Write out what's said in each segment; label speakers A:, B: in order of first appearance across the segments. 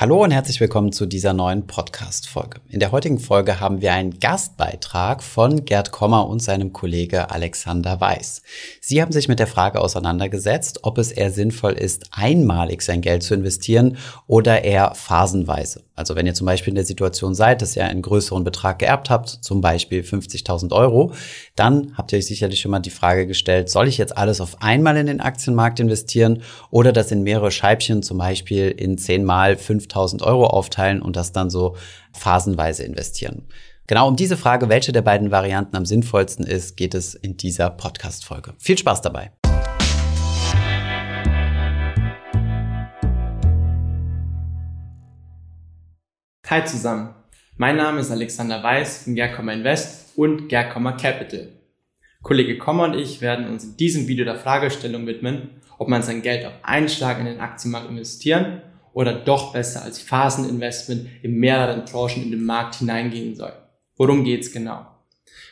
A: Hallo und herzlich willkommen zu dieser neuen Podcast-Folge. In der heutigen Folge haben wir einen Gastbeitrag von Gerd Kommer und seinem Kollege Alexander Weiß. Sie haben sich mit der Frage auseinandergesetzt, ob es eher sinnvoll ist, einmalig sein Geld zu investieren oder eher phasenweise. Also wenn ihr zum Beispiel in der Situation seid, dass ihr einen größeren Betrag geerbt habt, zum Beispiel 50.000 Euro, dann habt ihr euch sicherlich schon mal die Frage gestellt, soll ich jetzt alles auf einmal in den Aktienmarkt investieren oder das in mehrere Scheibchen, zum Beispiel in zehnmal 5000 Euro aufteilen und das dann so phasenweise investieren? Genau um diese Frage, welche der beiden Varianten am sinnvollsten ist, geht es in dieser Podcast-Folge. Viel Spaß dabei!
B: Hi zusammen, mein Name ist Alexander Weiß von Gerkommer Invest und Gerkommer Capital. Kollege Kommer und ich werden uns in diesem Video der Fragestellung widmen, ob man sein Geld auf einen Schlag in den Aktienmarkt investieren oder doch besser als Phaseninvestment in mehreren Tranchen in den Markt hineingehen soll. Worum geht's genau?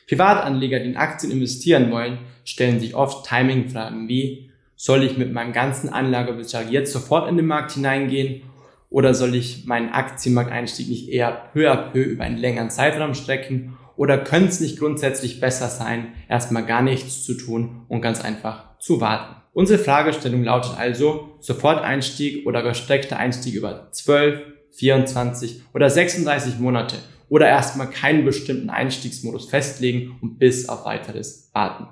B: Privatanleger, die in Aktien investieren wollen, stellen sich oft Timing-Fragen wie, soll ich mit meinem ganzen Anlagebetrag jetzt sofort in den Markt hineingehen oder soll ich meinen Aktienmarkteinstieg nicht eher peu à peu über einen längeren Zeitraum strecken? Oder könnte es nicht grundsätzlich besser sein, erstmal gar nichts zu tun und ganz einfach zu warten? Unsere Fragestellung lautet also Soforteinstieg oder gestreckter Einstieg über 12, 24 oder 36 Monate oder erstmal keinen bestimmten Einstiegsmodus festlegen und bis auf weiteres warten.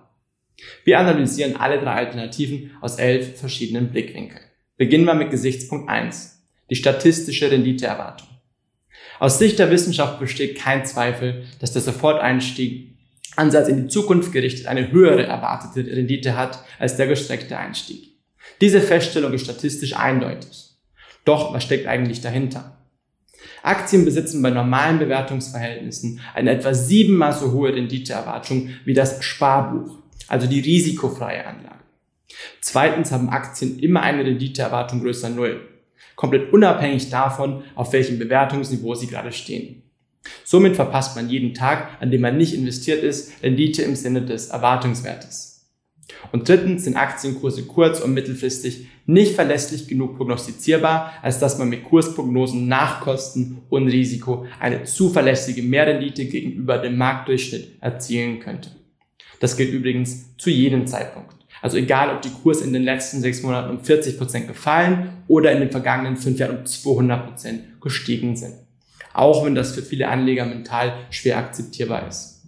B: Wir analysieren alle drei Alternativen aus elf verschiedenen Blickwinkeln. Beginnen wir mit Gesichtspunkt 1 die statistische Renditeerwartung. Aus Sicht der Wissenschaft besteht kein Zweifel, dass der Soforteinstieg Ansatz in die Zukunft gerichtet eine höhere erwartete Rendite hat als der gestreckte Einstieg. Diese Feststellung ist statistisch eindeutig. Doch was steckt eigentlich dahinter? Aktien besitzen bei normalen Bewertungsverhältnissen eine etwa siebenmal so hohe Renditeerwartung wie das Sparbuch, also die risikofreie Anlage. Zweitens haben Aktien immer eine Renditeerwartung größer Null komplett unabhängig davon, auf welchem Bewertungsniveau sie gerade stehen. Somit verpasst man jeden Tag, an dem man nicht investiert ist, Rendite im Sinne des Erwartungswertes. Und drittens sind Aktienkurse kurz- und mittelfristig nicht verlässlich genug prognostizierbar, als dass man mit Kursprognosen nach Kosten und Risiko eine zuverlässige Mehrrendite gegenüber dem Marktdurchschnitt erzielen könnte. Das gilt übrigens zu jedem Zeitpunkt. Also egal, ob die Kurse in den letzten sechs Monaten um 40 Prozent gefallen oder in den vergangenen fünf Jahren um 200 Prozent gestiegen sind. Auch wenn das für viele Anleger mental schwer akzeptierbar ist.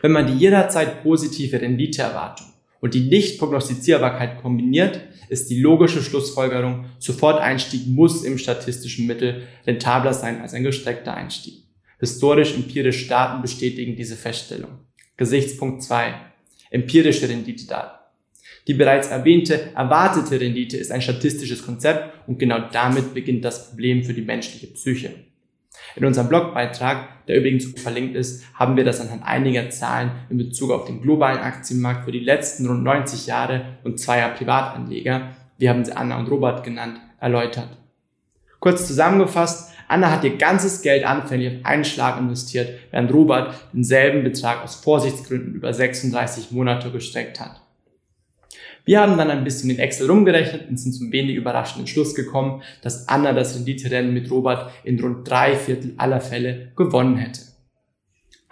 B: Wenn man die jederzeit positive Renditeerwartung und die Nicht-Prognostizierbarkeit kombiniert, ist die logische Schlussfolgerung, Soforteinstieg muss im statistischen Mittel rentabler sein als ein gestreckter Einstieg. Historisch-empirische Daten bestätigen diese Feststellung. Gesichtspunkt 2 empirische Renditedaten. Die bereits erwähnte erwartete Rendite ist ein statistisches Konzept und genau damit beginnt das Problem für die menschliche Psyche. In unserem Blogbeitrag, der übrigens verlinkt ist, haben wir das anhand einiger Zahlen in Bezug auf den globalen Aktienmarkt für die letzten rund 90 Jahre und zweier Privatanleger, wir haben sie Anna und Robert genannt, erläutert. Kurz zusammengefasst, Anna hat ihr ganzes Geld anfänglich auf einen Schlag investiert, während Robert denselben Betrag aus Vorsichtsgründen über 36 Monate gestreckt hat. Wir haben dann ein bisschen in Excel rumgerechnet und sind zum wenig überraschenden Schluss gekommen, dass Anna das Renditerennen mit Robert in rund drei Viertel aller Fälle gewonnen hätte.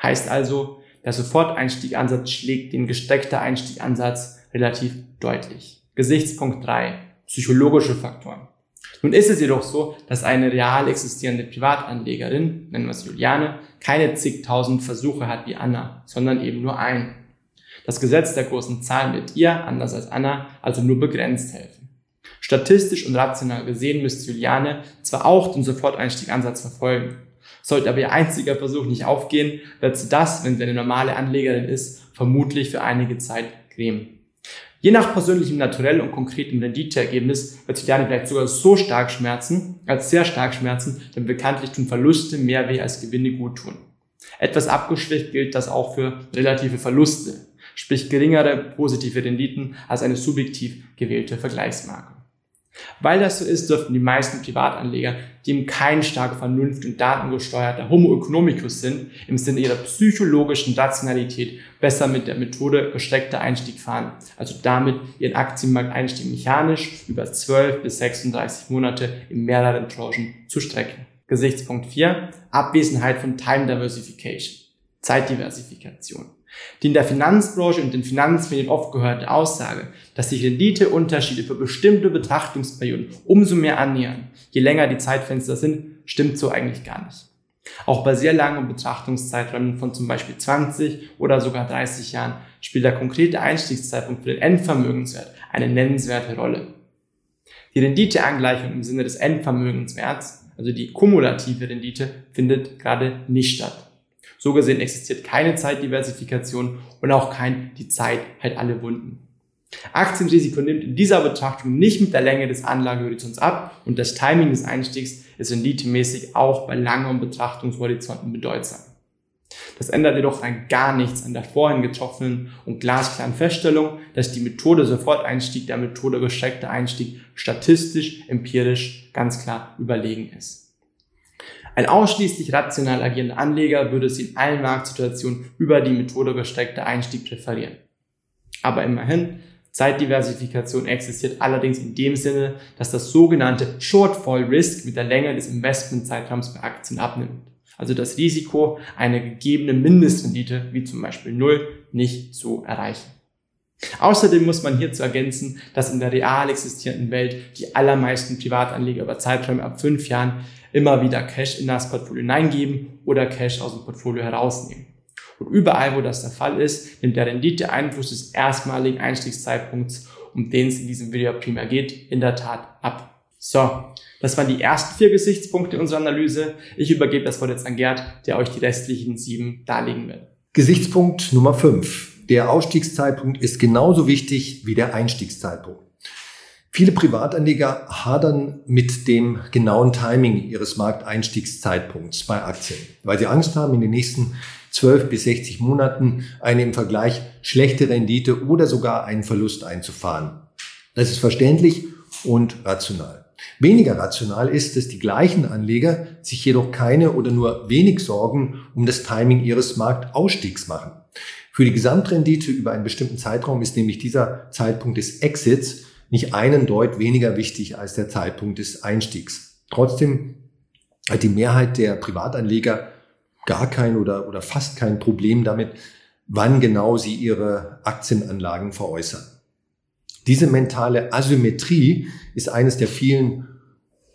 B: Heißt also, der Soforteinstiegansatz schlägt den gestreckter Einstiegansatz relativ deutlich. Gesichtspunkt 3. Psychologische Faktoren. Nun ist es jedoch so, dass eine real existierende Privatanlegerin, nennen wir es Juliane, keine zigtausend Versuche hat wie Anna, sondern eben nur einen. Das Gesetz der großen Zahlen wird ihr, anders als Anna, also nur begrenzt helfen. Statistisch und rational gesehen müsste Juliane zwar auch den Soforteinstiegansatz verfolgen. Sollte aber ihr einziger Versuch nicht aufgehen, wird sie das, wenn sie eine normale Anlegerin ist, vermutlich für einige Zeit grämen. Je nach persönlichem Naturell und konkretem Renditeergebnis wird sich Juliane vielleicht sogar so stark schmerzen, als sehr stark schmerzen, denn bekanntlich tun Verluste mehr weh als Gewinne gut tun. Etwas abgeschwächt gilt das auch für relative Verluste, sprich geringere positive Renditen als eine subjektiv gewählte Vergleichsmarke. Weil das so ist, dürften die meisten Privatanleger, die eben kein stark vernunft- und datengesteuerter Homo economicus sind, im Sinne ihrer psychologischen Rationalität besser mit der Methode gesteckter Einstieg fahren. Also damit ihren Aktienmarkteinstieg mechanisch über 12 bis 36 Monate in mehreren Tranchen zu strecken. Gesichtspunkt 4. Abwesenheit von Time Diversification. Zeitdiversifikation. Die in der Finanzbranche und den Finanzmedien oft gehörte Aussage, dass sich Renditeunterschiede für bestimmte Betrachtungsperioden umso mehr annähern, je länger die Zeitfenster sind, stimmt so eigentlich gar nicht. Auch bei sehr langen Betrachtungszeiträumen von zum Beispiel 20 oder sogar 30 Jahren spielt der konkrete Einstiegszeitpunkt für den Endvermögenswert eine nennenswerte Rolle. Die Renditeangleichung im Sinne des Endvermögenswerts, also die kumulative Rendite, findet gerade nicht statt. So gesehen existiert keine Zeitdiversifikation und auch kein die Zeit hält alle Wunden. Aktienrisiko nimmt in dieser Betrachtung nicht mit der Länge des Anlagehorizonts ab und das Timing des Einstiegs ist renditemäßig auch bei langeren Betrachtungshorizonten bedeutsam. Das ändert jedoch rein gar nichts an der vorhin getroffenen und glasklaren Feststellung, dass die Methode Soforteinstieg der Methode gestreckter Einstieg statistisch, empirisch ganz klar überlegen ist. Ein ausschließlich rational agierender Anleger würde es in allen Marktsituationen über die Methode gesteckter Einstieg präferieren. Aber immerhin, Zeitdiversifikation existiert allerdings in dem Sinne, dass das sogenannte Shortfall Risk mit der Länge des Investmentzeitraums bei Aktien abnimmt. Also das Risiko, eine gegebene Mindestrendite, wie zum Beispiel Null, nicht so erreichen. Außerdem muss man hierzu ergänzen, dass in der real existierenden Welt die allermeisten Privatanleger über Zeiträume ab fünf Jahren immer wieder Cash in das Portfolio hineingeben oder Cash aus dem Portfolio herausnehmen. Und überall, wo das der Fall ist, nimmt der Rendite-Einfluss des erstmaligen Einstiegszeitpunkts, um den es in diesem Video primär geht, in der Tat ab. So, das waren die ersten vier Gesichtspunkte unserer Analyse. Ich übergebe das Wort jetzt an Gerd, der euch die restlichen sieben darlegen wird.
C: Gesichtspunkt Nummer fünf: Der Ausstiegszeitpunkt ist genauso wichtig wie der Einstiegszeitpunkt. Viele Privatanleger hadern mit dem genauen Timing ihres Markteinstiegszeitpunkts bei Aktien, weil sie Angst haben, in den nächsten 12 bis 60 Monaten eine im Vergleich schlechte Rendite oder sogar einen Verlust einzufahren. Das ist verständlich und rational. Weniger rational ist, dass die gleichen Anleger sich jedoch keine oder nur wenig Sorgen um das Timing ihres Marktausstiegs machen. Für die Gesamtrendite über einen bestimmten Zeitraum ist nämlich dieser Zeitpunkt des Exits nicht einen Deut weniger wichtig als der Zeitpunkt des Einstiegs. Trotzdem hat die Mehrheit der Privatanleger gar kein oder, oder fast kein Problem damit, wann genau sie ihre Aktienanlagen veräußern. Diese mentale Asymmetrie ist eines der vielen,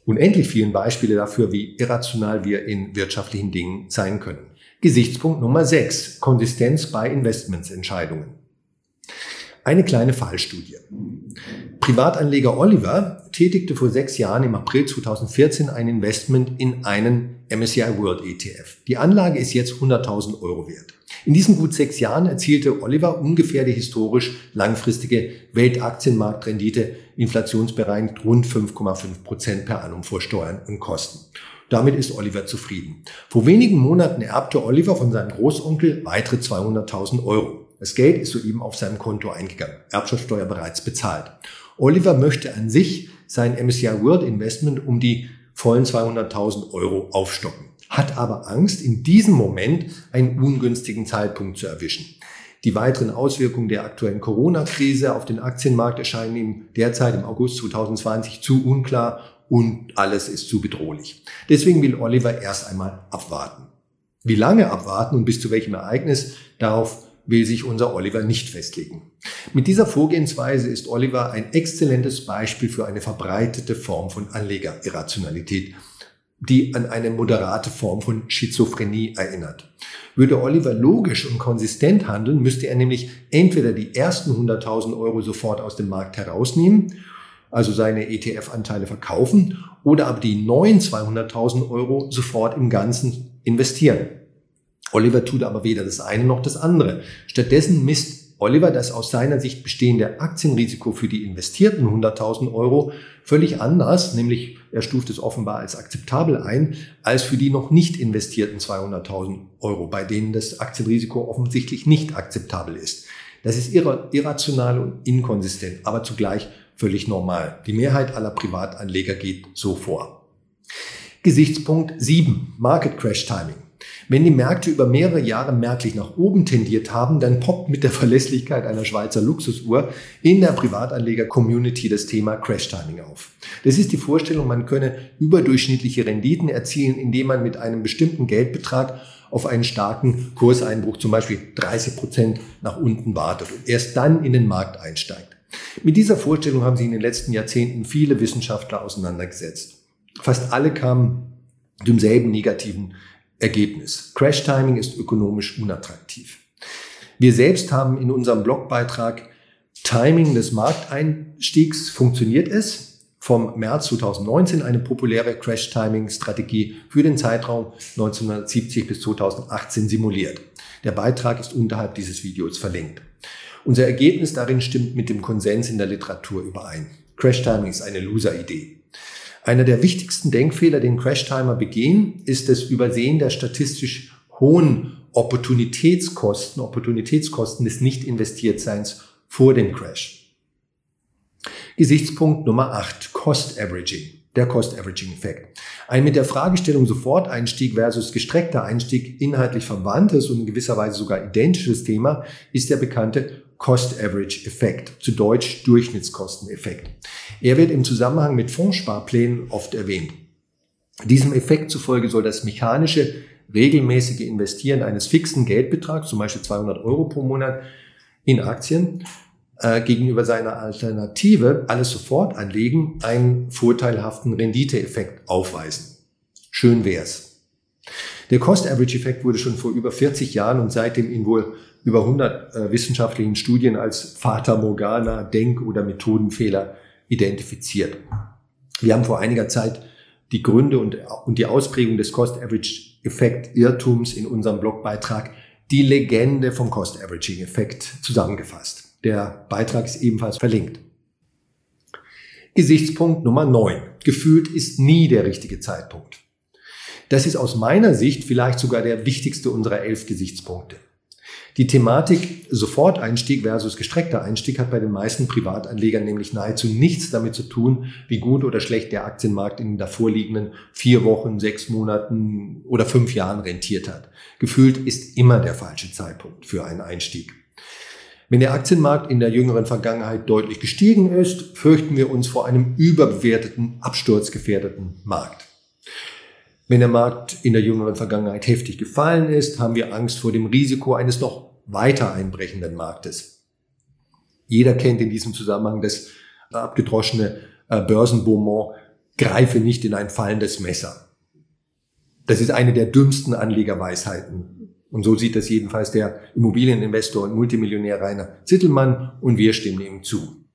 C: unendlich vielen Beispiele dafür, wie irrational wir in wirtschaftlichen Dingen sein können. Gesichtspunkt Nummer 6. Konsistenz bei Investmentsentscheidungen. Eine kleine Fallstudie. Privatanleger Oliver tätigte vor sechs Jahren im April 2014 ein Investment in einen MSCI World ETF. Die Anlage ist jetzt 100.000 Euro wert. In diesen gut sechs Jahren erzielte Oliver ungefähr die historisch langfristige Weltaktienmarktrendite inflationsbereinigt rund 5,5 Prozent per annum vor Steuern und Kosten. Damit ist Oliver zufrieden. Vor wenigen Monaten erbte Oliver von seinem Großonkel weitere 200.000 Euro. Das Geld ist soeben auf seinem Konto eingegangen, Erbschaftssteuer bereits bezahlt. Oliver möchte an sich sein MSCI World Investment um die vollen 200.000 Euro aufstocken, hat aber Angst, in diesem Moment einen ungünstigen Zeitpunkt zu erwischen. Die weiteren Auswirkungen der aktuellen Corona-Krise auf den Aktienmarkt erscheinen ihm derzeit im August 2020 zu unklar und alles ist zu bedrohlich. Deswegen will Oliver erst einmal abwarten. Wie lange abwarten und bis zu welchem Ereignis, darauf will sich unser Oliver nicht festlegen. Mit dieser Vorgehensweise ist Oliver ein exzellentes Beispiel für eine verbreitete Form von Anlegerirrationalität, die an eine moderate Form von Schizophrenie erinnert. Würde Oliver logisch und konsistent handeln, müsste er nämlich entweder die ersten 100.000 Euro sofort aus dem Markt herausnehmen, also seine ETF-Anteile verkaufen, oder aber die neuen 200.000 Euro sofort im Ganzen investieren. Oliver tut aber weder das eine noch das andere. Stattdessen misst Oliver das aus seiner Sicht bestehende Aktienrisiko für die investierten 100.000 Euro völlig anders, nämlich er stuft es offenbar als akzeptabel ein, als für die noch nicht investierten 200.000 Euro, bei denen das Aktienrisiko offensichtlich nicht akzeptabel ist. Das ist irrational und inkonsistent, aber zugleich völlig normal. Die Mehrheit aller Privatanleger geht so vor. Gesichtspunkt 7. Market Crash Timing. Wenn die Märkte über mehrere Jahre merklich nach oben tendiert haben, dann poppt mit der Verlässlichkeit einer Schweizer Luxusuhr in der Privatanleger-Community das Thema Crash-Timing auf. Das ist die Vorstellung, man könne überdurchschnittliche Renditen erzielen, indem man mit einem bestimmten Geldbetrag auf einen starken Kurseinbruch, zum Beispiel 30 Prozent nach unten wartet und erst dann in den Markt einsteigt. Mit dieser Vorstellung haben sich in den letzten Jahrzehnten viele Wissenschaftler auseinandergesetzt. Fast alle kamen demselben negativen Ergebnis. Crash Timing ist ökonomisch unattraktiv. Wir selbst haben in unserem Blogbeitrag Timing des Markteinstiegs funktioniert es vom März 2019 eine populäre Crash-Timing-Strategie für den Zeitraum 1970 bis 2018 simuliert. Der Beitrag ist unterhalb dieses Videos verlinkt. Unser Ergebnis darin stimmt mit dem Konsens in der Literatur überein. Crash-Timing ist eine Loser-Idee. Einer der wichtigsten Denkfehler, den Crash-Timer begehen, ist das Übersehen der statistisch hohen Opportunitätskosten, Opportunitätskosten des Nicht-Investiertseins vor dem Crash. Gesichtspunkt Nummer 8, Cost Averaging der Cost-Averaging-Effekt. Ein mit der Fragestellung Soforteinstieg versus gestreckter Einstieg inhaltlich verwandtes und in gewisser Weise sogar identisches Thema ist der bekannte Cost-Average-Effekt, zu Deutsch Durchschnittskosteneffekt. Er wird im Zusammenhang mit Fondssparplänen oft erwähnt. Diesem Effekt zufolge soll das mechanische, regelmäßige Investieren eines fixen Geldbetrags, zum Beispiel 200 Euro pro Monat, in Aktien äh, gegenüber seiner Alternative, alles sofort anlegen, einen vorteilhaften Renditeeffekt aufweisen. Schön wär's. Der Cost-Average-Effekt wurde schon vor über 40 Jahren und seitdem in wohl über 100 äh, wissenschaftlichen Studien als Fata Morgana, Denk- oder Methodenfehler identifiziert. Wir haben vor einiger Zeit die Gründe und, und die Ausprägung des Cost-Average-Effekt-Irrtums in unserem Blogbeitrag Die Legende vom Cost-Averaging-Effekt zusammengefasst. Der Beitrag ist ebenfalls verlinkt. Gesichtspunkt Nummer 9. Gefühlt ist nie der richtige Zeitpunkt. Das ist aus meiner Sicht vielleicht sogar der wichtigste unserer elf Gesichtspunkte. Die Thematik Soforteinstieg versus gestreckter Einstieg hat bei den meisten Privatanlegern nämlich nahezu nichts damit zu tun, wie gut oder schlecht der Aktienmarkt in den davorliegenden vier Wochen, sechs Monaten oder fünf Jahren rentiert hat. Gefühlt ist immer der falsche Zeitpunkt für einen Einstieg. Wenn der Aktienmarkt in der jüngeren Vergangenheit deutlich gestiegen ist, fürchten wir uns vor einem überbewerteten, absturzgefährdeten Markt. Wenn der Markt in der jüngeren Vergangenheit heftig gefallen ist, haben wir Angst vor dem Risiko eines noch weiter einbrechenden Marktes. Jeder kennt in diesem Zusammenhang das abgedroschene äh, Börsenbonmot, greife nicht in ein fallendes Messer. Das ist eine der dümmsten Anlegerweisheiten. Und so sieht das jedenfalls der Immobilieninvestor und Multimillionär Rainer Zittelmann und wir stimmen ihm zu.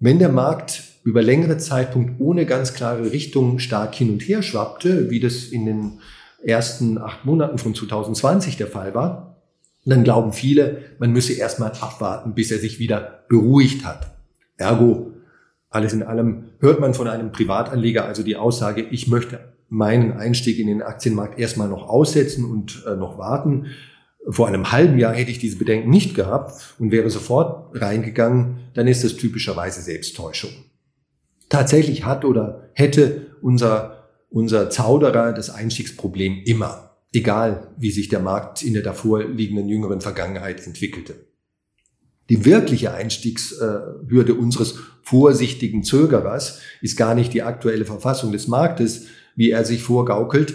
C: Wenn der Markt über längere Zeitpunkt ohne ganz klare Richtung stark hin und her schwappte, wie das in den ersten acht Monaten von 2020 der Fall war, dann glauben viele, man müsse erstmal abwarten, bis er sich wieder beruhigt hat. Ergo, alles in allem hört man von einem Privatanleger also die Aussage, ich möchte meinen Einstieg in den Aktienmarkt erstmal noch aussetzen und äh, noch warten. Vor einem halben Jahr hätte ich diese Bedenken nicht gehabt und wäre sofort reingegangen, dann ist das typischerweise Selbsttäuschung. Tatsächlich hat oder hätte unser, unser Zauderer das Einstiegsproblem immer, egal wie sich der Markt in der davor liegenden jüngeren Vergangenheit entwickelte. Die wirkliche Einstiegshürde unseres vorsichtigen Zögerers ist gar nicht die aktuelle Verfassung des Marktes, wie er sich vorgaukelt,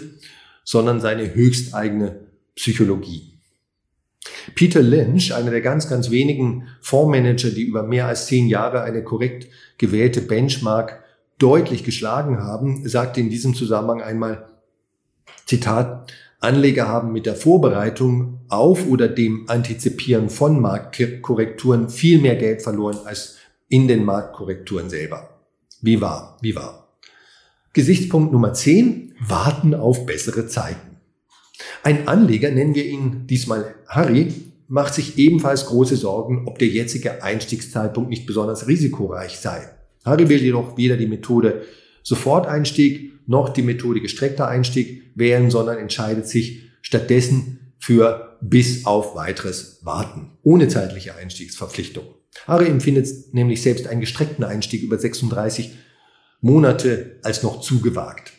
C: sondern seine höchsteigene Psychologie. Peter Lynch, einer der ganz, ganz wenigen Fondsmanager, die über mehr als zehn Jahre eine korrekt gewählte Benchmark deutlich geschlagen haben, sagte in diesem Zusammenhang einmal, Zitat, Anleger haben mit der Vorbereitung auf oder dem Antizipieren von Marktkorrekturen viel mehr Geld verloren als in den Marktkorrekturen selber. Wie wahr, wie wahr. Gesichtspunkt Nummer 10, warten auf bessere Zeiten. Ein Anleger, nennen wir ihn diesmal Harry, macht sich ebenfalls große Sorgen, ob der jetzige Einstiegszeitpunkt nicht besonders risikoreich sei. Harry will jedoch weder die Methode Soforteinstieg noch die Methode gestreckter Einstieg wählen, sondern entscheidet sich stattdessen für bis auf weiteres Warten, ohne zeitliche Einstiegsverpflichtung. Harry empfindet nämlich selbst einen gestreckten Einstieg über 36 Monate als noch zugewagt.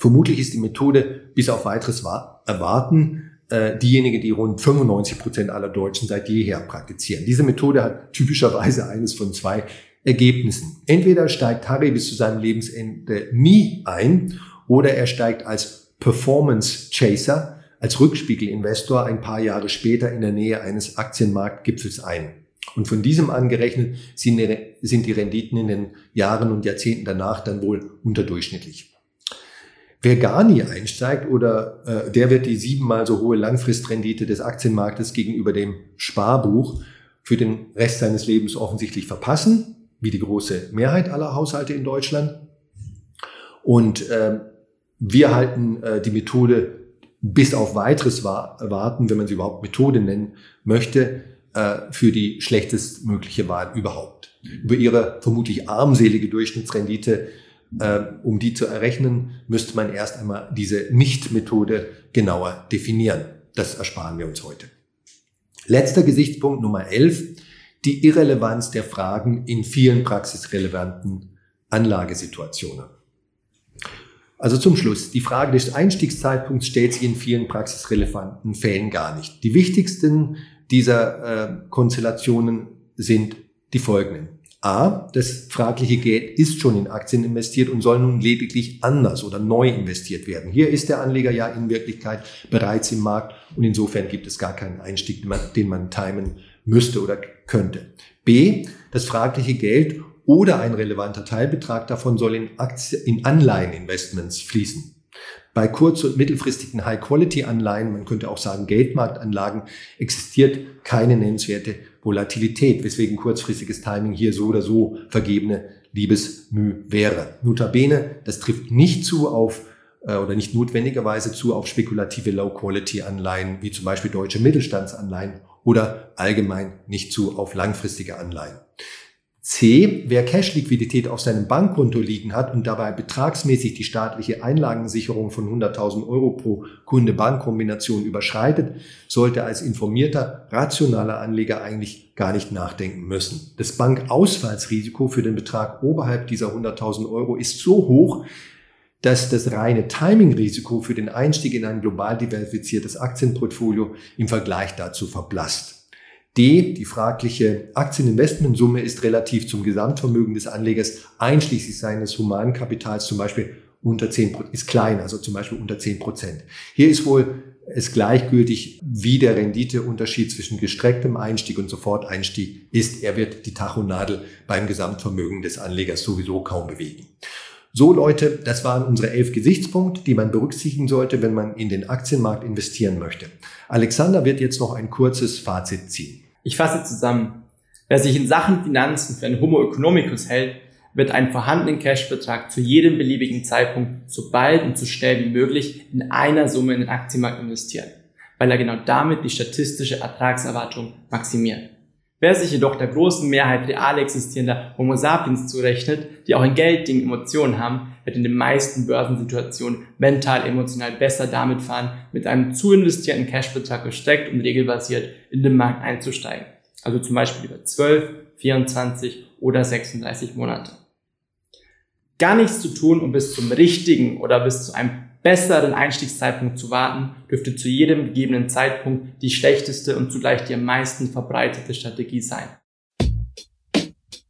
C: Vermutlich ist die Methode bis auf weiteres Erwarten äh, diejenige, die rund 95 Prozent aller Deutschen seit jeher praktizieren. Diese Methode hat typischerweise eines von zwei Ergebnissen. Entweder steigt Harry bis zu seinem Lebensende nie ein oder er steigt als Performance Chaser, als Rückspiegelinvestor ein paar Jahre später in der Nähe eines Aktienmarktgipfels ein. Und von diesem angerechnet sind die Renditen in den Jahren und Jahrzehnten danach dann wohl unterdurchschnittlich. Wer gar nie einsteigt oder äh, der wird die siebenmal so hohe Langfristrendite des Aktienmarktes gegenüber dem Sparbuch für den Rest seines Lebens offensichtlich verpassen, wie die große Mehrheit aller Haushalte in Deutschland. Und äh, wir halten äh, die Methode bis auf weiteres warten, wenn man sie überhaupt Methode nennen möchte, äh, für die schlechtestmögliche Wahl überhaupt. Über ihre vermutlich armselige Durchschnittsrendite, um die zu errechnen, müsste man erst einmal diese Nicht-Methode genauer definieren. Das ersparen wir uns heute. Letzter Gesichtspunkt Nummer 11, die Irrelevanz der Fragen in vielen praxisrelevanten Anlagesituationen. Also zum Schluss, die Frage des Einstiegszeitpunkts stellt sich in vielen praxisrelevanten Fällen gar nicht. Die wichtigsten dieser äh, Konstellationen sind die folgenden. A, das fragliche Geld ist schon in Aktien investiert und soll nun lediglich anders oder neu investiert werden. Hier ist der Anleger ja in Wirklichkeit bereits im Markt und insofern gibt es gar keinen Einstieg, den man, timen müsste oder könnte. B, das fragliche Geld oder ein relevanter Teilbetrag davon soll in, Aktien, in Anleiheninvestments fließen. Bei kurz- und mittelfristigen High-Quality-Anleihen, man könnte auch sagen Geldmarktanlagen, existiert keine nennenswerte Volatilität, weswegen kurzfristiges Timing hier so oder so vergebene Liebesmüh wäre. Notabene, das trifft nicht zu auf äh, oder nicht notwendigerweise zu auf spekulative Low-Quality-Anleihen, wie zum Beispiel deutsche Mittelstandsanleihen oder allgemein nicht zu auf langfristige Anleihen. C, wer Cash-Liquidität auf seinem Bankkonto liegen hat und dabei betragsmäßig die staatliche Einlagensicherung von 100.000 Euro pro Kunde-Bank-Kombination überschreitet, sollte als informierter, rationaler Anleger eigentlich gar nicht nachdenken müssen. Das Bankausfallsrisiko für den Betrag oberhalb dieser 100.000 Euro ist so hoch, dass das reine Timing-Risiko für den Einstieg in ein global diversifiziertes Aktienportfolio im Vergleich dazu verblasst. D, die fragliche Aktieninvestmentsumme ist relativ zum Gesamtvermögen des Anlegers einschließlich seines Humankapitals zum Beispiel unter 10% ist klein, also zum Beispiel unter 10 Prozent. Hier ist wohl es gleichgültig, wie der Renditeunterschied zwischen gestrecktem Einstieg und Soforteinstieg ist. Er wird die Tachonadel beim Gesamtvermögen des Anlegers sowieso kaum bewegen. So Leute, das waren unsere elf Gesichtspunkte, die man berücksichtigen sollte, wenn man in den Aktienmarkt investieren möchte. Alexander wird jetzt noch ein kurzes Fazit ziehen.
B: Ich fasse zusammen. Wer sich in Sachen Finanzen für einen Homo economicus hält, wird einen vorhandenen Cashbetrag zu jedem beliebigen Zeitpunkt so bald und so schnell wie möglich in einer Summe in den Aktienmarkt investieren, weil er genau damit die statistische Ertragserwartung maximiert. Wer sich jedoch der großen Mehrheit real existierender Homo sapiens zurechnet, die auch in Geld Dingen Emotionen haben, wird in den meisten Börsensituationen mental, emotional besser damit fahren, mit einem zu investierten Cashbetrag gesteckt und regelbasiert in den Markt einzusteigen. Also zum Beispiel über 12, 24 oder 36 Monate. Gar nichts zu tun, um bis zum richtigen oder bis zu einem besseren Einstiegszeitpunkt zu warten, dürfte zu jedem gegebenen Zeitpunkt die schlechteste und zugleich die am meisten verbreitete Strategie sein.